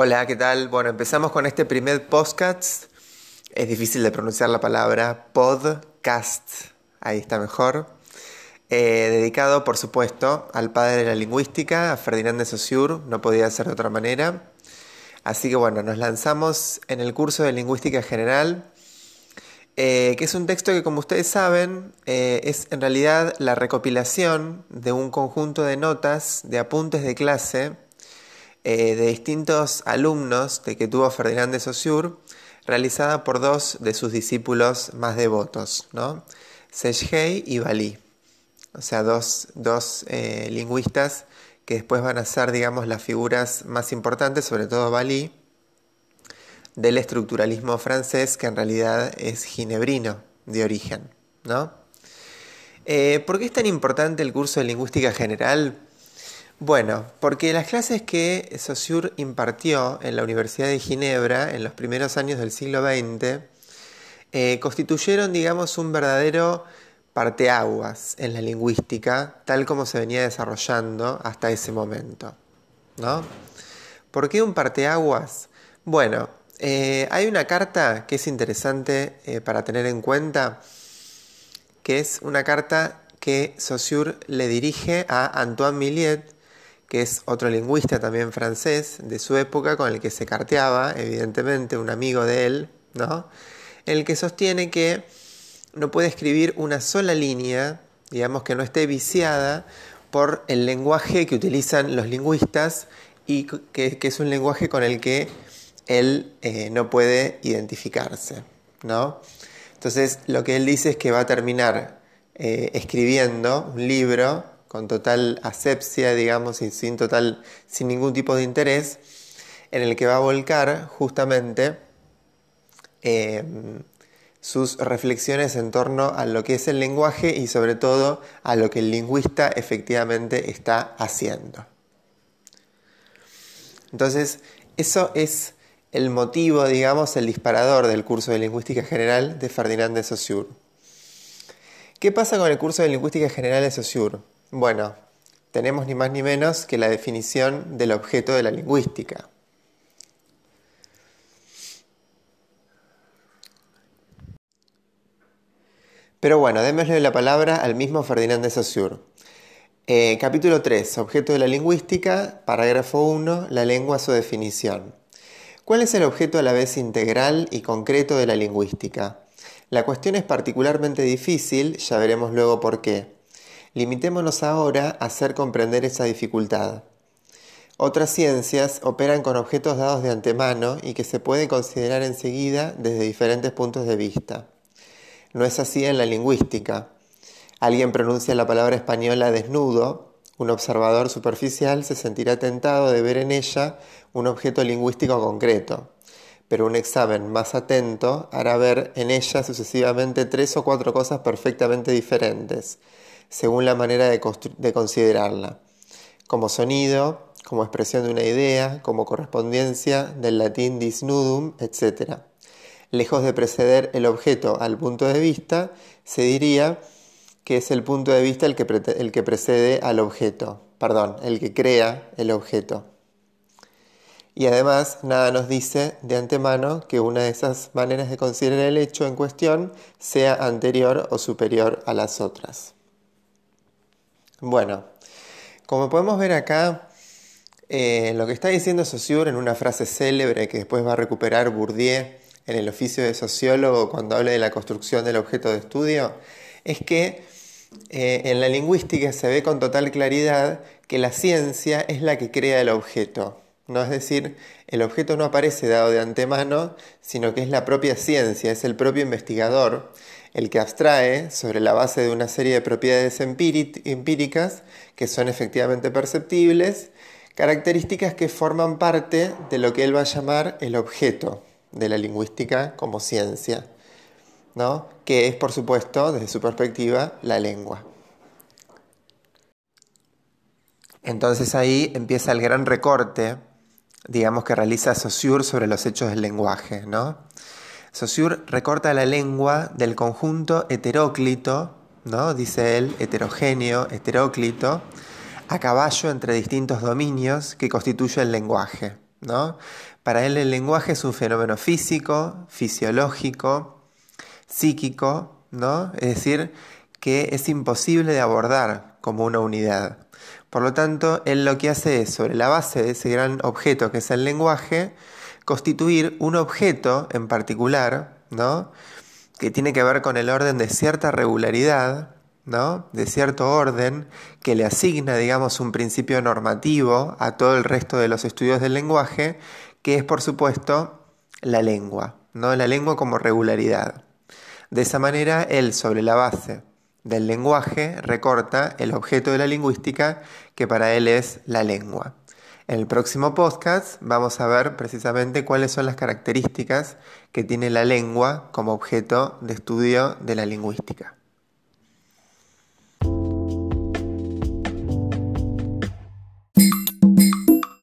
Hola, ¿qué tal? Bueno, empezamos con este primer podcast. Es difícil de pronunciar la palabra podcast. Ahí está mejor. Eh, dedicado, por supuesto, al padre de la lingüística, a Ferdinand de Saussure. No podía ser de otra manera. Así que bueno, nos lanzamos en el curso de lingüística general. Eh, que es un texto que, como ustedes saben, eh, es en realidad la recopilación de un conjunto de notas, de apuntes de clase eh, de distintos alumnos de que tuvo Ferdinand de Saussure, realizada por dos de sus discípulos más devotos, ¿no? y Bali, o sea, dos, eh, lingüistas que después van a ser, digamos, las figuras más importantes, sobre todo Bali, del estructuralismo francés, que en realidad es ginebrino de origen, ¿no? Eh, ¿Por qué es tan importante el curso de lingüística general? Bueno, porque las clases que Saussure impartió en la Universidad de Ginebra en los primeros años del siglo XX eh, constituyeron, digamos, un verdadero parteaguas en la lingüística, tal como se venía desarrollando hasta ese momento. ¿no? ¿Por qué un parteaguas? Bueno, eh, hay una carta que es interesante eh, para tener en cuenta, que es una carta que Saussure le dirige a Antoine Millet, que es otro lingüista también francés de su época, con el que se carteaba, evidentemente, un amigo de él, ¿no? El que sostiene que no puede escribir una sola línea, digamos que no esté viciada por el lenguaje que utilizan los lingüistas y que, es un lenguaje con el que él eh, no puede identificarse, ¿no? Entonces, lo que él dice es que va a terminar eh, escribiendo un libro con total asepsia, digamos, y sin, total, sin ningún tipo de interés, en el que va a volcar justamente eh, sus reflexiones en torno a lo que es el lenguaje y sobre todo a lo que el lingüista efectivamente está haciendo. Entonces, eso es el motivo, digamos, el disparador del curso de lingüística general de Ferdinand de Saussure. ¿Qué pasa con el curso de lingüística general de Saussure? Bueno, tenemos ni más ni menos que la definición del objeto de la lingüística. Pero bueno, démosle la palabra al mismo Ferdinand de Saussure. Eh, capítulo 3, objeto de la lingüística, parágrafo 1, la lengua, su definición. ¿Cuál es el objeto a la vez integral y concreto de la lingüística? La cuestión es particularmente difícil, ya veremos luego por qué. Limitémonos ahora a hacer comprender esa dificultad. Otras ciencias operan con objetos dados de antemano y que se pueden considerar enseguida desde diferentes puntos de vista. No es así en la lingüística. Alguien pronuncia la palabra española desnudo, un observador superficial se sentirá tentado de ver en ella un objeto lingüístico concreto, pero un examen más atento hará ver en ella sucesivamente tres o cuatro cosas perfectamente diferentes, según la manera de, considerarla, como sonido, como expresión de una idea, como correspondencia del latín disnudum, etc. Lejos de preceder el objeto al punto de vista, se diría que es el punto de vista el que, el que precede al objeto, perdón, el que crea el objeto. Y además, nada nos dice de antemano que una de esas maneras de considerar el hecho en cuestión sea anterior o superior a las otras. Bueno, como podemos ver acá, eh, lo que está diciendo Saussure en una frase célebre que después va a recuperar Bourdieu en el oficio de sociólogo cuando habla de la construcción del objeto de estudio, es que eh, en la lingüística se ve con total claridad que la ciencia es la que crea el objeto. ¿No? Es decir, el objeto no aparece dado de antemano, sino que es la propia ciencia, es el propio investigador el que abstrae sobre la base de una serie de propiedades empíricas que son efectivamente perceptibles, características que forman parte de lo que él va a llamar el objeto de la lingüística como ciencia, ¿no? que es por supuesto, desde su perspectiva, la lengua. Entonces ahí empieza el gran recorte, digamos, que realiza Saussure sobre los hechos del lenguaje, ¿no? Saussure recorta la lengua del conjunto heteróclito, ¿no? dice él, heterogéneo, heteróclito, a caballo entre distintos dominios que constituye el lenguaje. ¿no? Para él el lenguaje es un fenómeno físico, fisiológico, psíquico, ¿no? Es decir, que es imposible de abordar como una unidad. Por lo tanto, él lo que hace es, sobre la base de ese gran objeto que es el lenguaje, constituir un objeto en particular, ¿no? que tiene que ver con el orden de cierta regularidad, ¿no? de cierto orden, que le asigna, digamos, un principio normativo a todo el resto de los estudios del lenguaje, que es, por supuesto, la lengua, ¿no? la lengua como regularidad. De esa manera, él, sobre la base del lenguaje, recorta el objeto de la lingüística, que para él es la lengua. En el próximo podcast vamos a ver precisamente cuáles son las características que tiene la lengua como objeto de estudio de la lingüística.